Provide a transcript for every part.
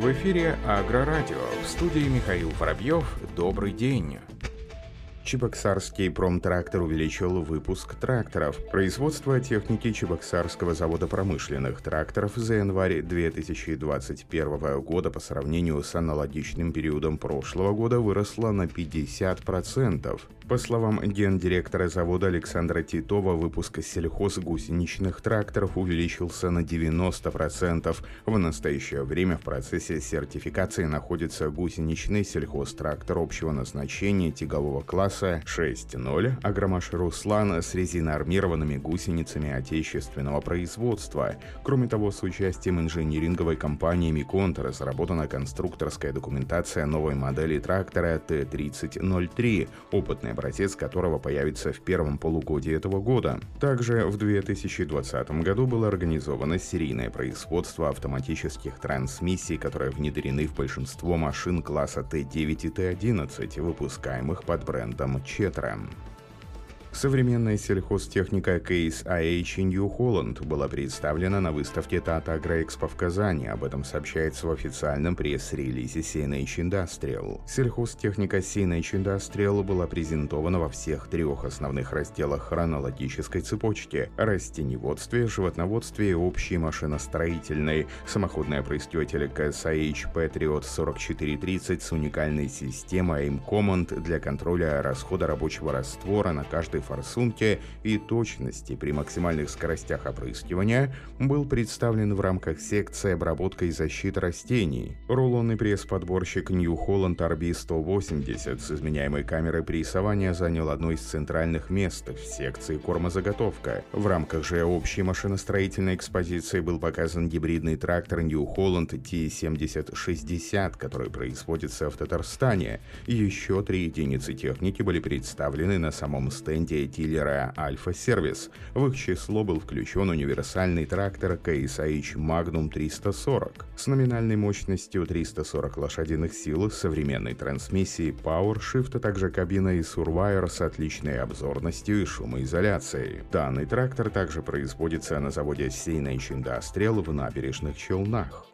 В эфире Агрорадио. В студии Михаил Воробьев. Добрый день. Чебоксарский промтрактор увеличил выпуск тракторов. Производство техники Чебоксарского завода промышленных тракторов за январь 2021 года по сравнению с аналогичным периодом прошлого года выросло на 50%. По словам гендиректора завода Александра Титова, выпуск сельхозгусеничных тракторов увеличился на 90%. В настоящее время в процессе сертификации находится гусеничный сельхозтрактор общего назначения тягового класса 6.0 «Агромаш Руслан» с резиноармированными гусеницами отечественного производства. Кроме того, с участием инжиниринговой компании «Миконт» разработана конструкторская документация новой модели трактора Т-3003, опытная образец которого появится в первом полугодии этого года. Также в 2020 году было организовано серийное производство автоматических трансмиссий, которые внедрены в большинство машин класса Т9 и Т11, выпускаемых под брендом Четра. Современная сельхозтехника Case IH New Holland была представлена на выставке Tata AgroExpo в Казани. Об этом сообщается в официальном пресс-релизе CNH Industrial. Сельхозтехника CNH Industrial была презентована во всех трех основных разделах хронологической цепочки – растеневодстве, животноводстве и общей машиностроительной. Самоходная производитель KSIH Patriot 4430 с уникальной системой AIM Command для контроля расхода рабочего раствора на каждый высоты форсунки и точности при максимальных скоростях опрыскивания был представлен в рамках секции обработка и защиты растений. Рулонный пресс-подборщик New Holland RB180 с изменяемой камерой прессования занял одно из центральных мест в секции кормозаготовка. В рамках же общей машиностроительной экспозиции был показан гибридный трактор New Holland T7060, который производится в Татарстане. Еще три единицы техники были представлены на самом стенде дилера Альфа Сервис. В их число был включен универсальный трактор KSH Magnum 340 с номинальной мощностью 340 лошадиных сил, современной трансмиссией PowerShift, а также кабиной Survivor с отличной обзорностью и шумоизоляцией. Данный трактор также производится на заводе CNH Industrial в набережных Челнах.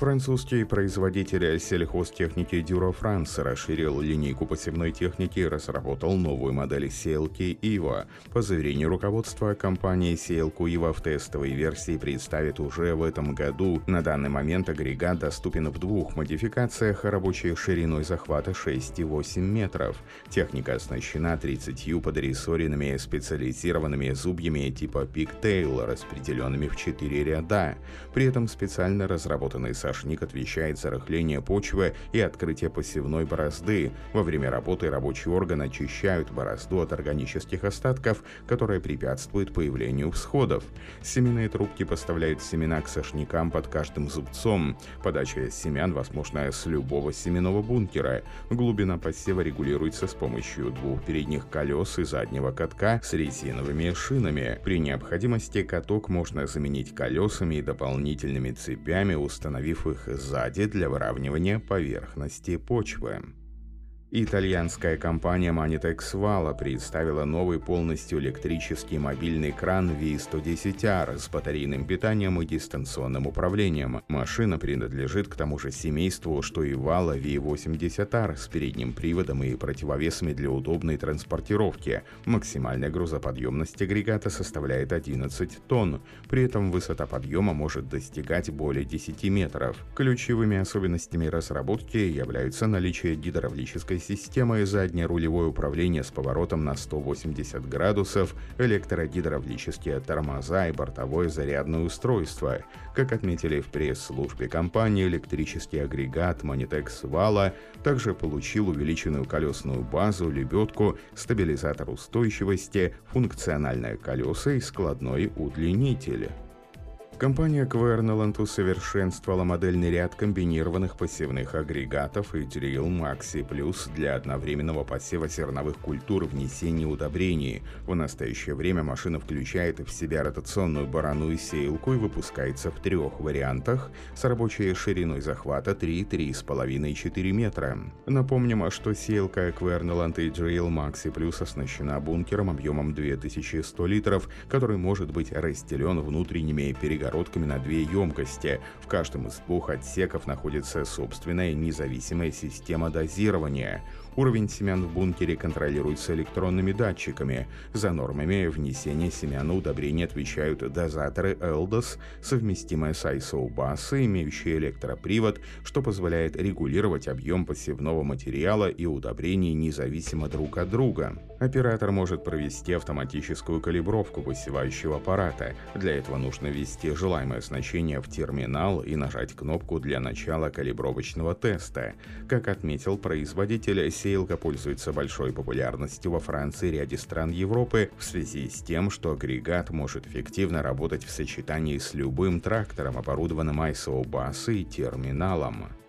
Французский производитель сельхозтехники Duro France расширил линейку посевной техники и разработал новую модель сеялки Ива. По заверению руководства, компания сеялку Ива в тестовой версии представит уже в этом году. На данный момент агрегат доступен в двух модификациях рабочей шириной захвата 6,8 метров. Техника оснащена 30 подрессоренными специализированными зубьями типа Pigtail, распределенными в 4 ряда. При этом специально разработанный со Сашник отвечает за рыхление почвы и открытие посевной борозды. Во время работы рабочие органы очищают борозду от органических остатков, которые препятствуют появлению всходов. Семенные трубки поставляют семена к сошникам под каждым зубцом. Подача семян возможна с любого семенного бункера. Глубина посева регулируется с помощью двух передних колес и заднего катка с резиновыми шинами. При необходимости каток можно заменить колесами и дополнительными цепями, установив их сзади для выравнивания поверхности почвы. Итальянская компания Manitex Vala представила новый полностью электрический мобильный кран V110R с батарейным питанием и дистанционным управлением. Машина принадлежит к тому же семейству, что и Vala V80R с передним приводом и противовесами для удобной транспортировки. Максимальная грузоподъемность агрегата составляет 11 тонн. При этом высота подъема может достигать более 10 метров. Ключевыми особенностями разработки являются наличие гидравлической системой заднее рулевое управление с поворотом на 180 градусов, электрогидравлические тормоза и бортовое зарядное устройство. Как отметили в пресс-службе компании, электрический агрегат Monitex Vala также получил увеличенную колесную базу, лебедку, стабилизатор устойчивости, функциональное колеса и складной удлинитель. Компания Querneland усовершенствовала модельный ряд комбинированных посевных агрегатов и Drill Maxi Plus для одновременного посева зерновых культур внесения удобрений. В настоящее время машина включает в себя ротационную барану и сеялку и выпускается в трех вариантах с рабочей шириной захвата 3, 3,5 и 4 метра. Напомним, что сеялка Querneland и Drill Maxi Plus оснащена бункером объемом 2100 литров, который может быть разделен внутренними перегородками перегородками на две емкости. В каждом из двух отсеков находится собственная независимая система дозирования. Уровень семян в бункере контролируется электронными датчиками. За нормами внесения семян на удобрение отвечают дозаторы LDOS, совместимые с ISO-басы, имеющие электропривод, что позволяет регулировать объем посевного материала и удобрений независимо друг от друга. Оператор может провести автоматическую калибровку посевающего аппарата. Для этого нужно ввести желаемое значение в терминал и нажать кнопку для начала калибровочного теста. Как отметил производитель, сеялка пользуется большой популярностью во Франции и ряде стран Европы в связи с тем, что агрегат может эффективно работать в сочетании с любым трактором, оборудованным ISO-базой и терминалом.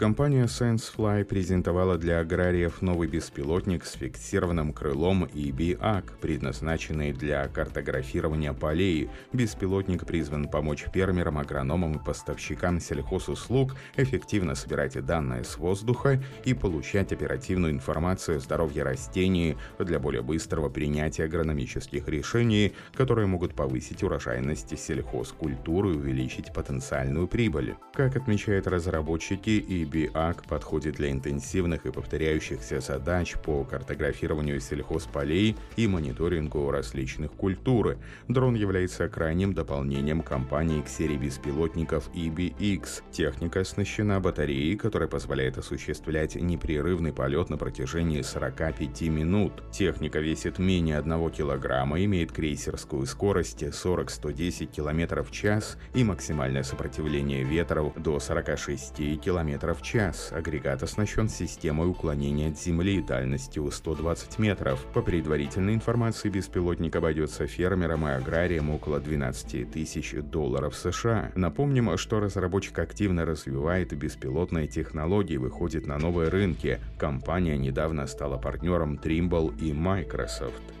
Компания SenseFly презентовала для аграриев новый беспилотник с фиксированным крылом EBAC, предназначенный для картографирования полей. Беспилотник призван помочь фермерам, агрономам и поставщикам сельхозуслуг эффективно собирать данные с воздуха и получать оперативную информацию о здоровье растений для более быстрого принятия агрономических решений, которые могут повысить урожайность сельхозкультуры и увеличить потенциальную прибыль. Как отмечают разработчики, и BIAC подходит для интенсивных и повторяющихся задач по картографированию сельхозполей и мониторингу различных культур. Дрон является крайним дополнением компании к серии беспилотников EBX. Техника оснащена батареей, которая позволяет осуществлять непрерывный полет на протяжении 45 минут. Техника весит менее 1 килограмма, имеет крейсерскую скорость 40-110 км в час и максимальное сопротивление ветров до 46 км в час. Агрегат оснащен системой уклонения от Земли дальностью 120 метров. По предварительной информации, беспилотник обойдется фермерам и аграриям около 12 тысяч долларов США. Напомним, что разработчик активно развивает беспилотные технологии и выходит на новые рынки. Компания недавно стала партнером Trimble и Microsoft.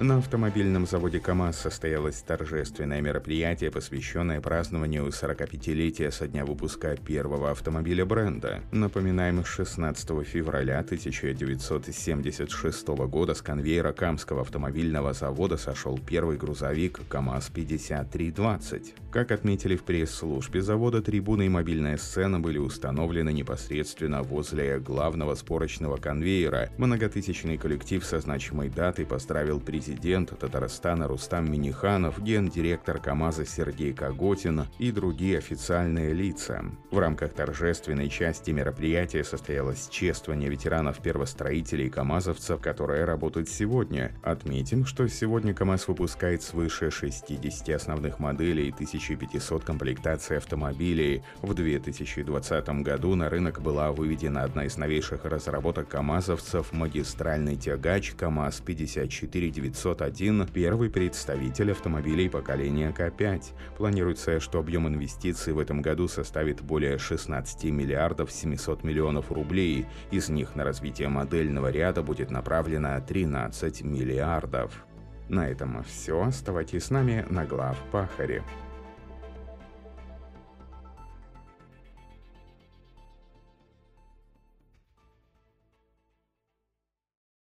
На автомобильном заводе КАМАЗ состоялось торжественное мероприятие, посвященное празднованию 45-летия со дня выпуска первого автомобиля бренда. Напоминаем, 16 февраля 1976 года с конвейера Камского автомобильного завода сошел первый грузовик КАМАЗ-5320. Как отметили в пресс-службе завода, трибуны и мобильная сцена были установлены непосредственно возле главного спорочного конвейера. Многотысячный коллектив со значимой датой поздравил президента президент Татарстана Рустам Миниханов, гендиректор КАМАЗа Сергей Коготин и другие официальные лица. В рамках торжественной части мероприятия состоялось чествование ветеранов-первостроителей и КАМАЗовцев, которые работают сегодня. Отметим, что сегодня КАМАЗ выпускает свыше 60 основных моделей и 1500 комплектаций автомобилей. В 2020 году на рынок была выведена одна из новейших разработок КАМАЗовцев – магистральный тягач КАМАЗ-54900 501 – первый представитель автомобилей поколения К5. Планируется, что объем инвестиций в этом году составит более 16 миллиардов 700 миллионов рублей. Из них на развитие модельного ряда будет направлено 13 миллиардов. На этом все. Оставайтесь с нами на глав Пахаре.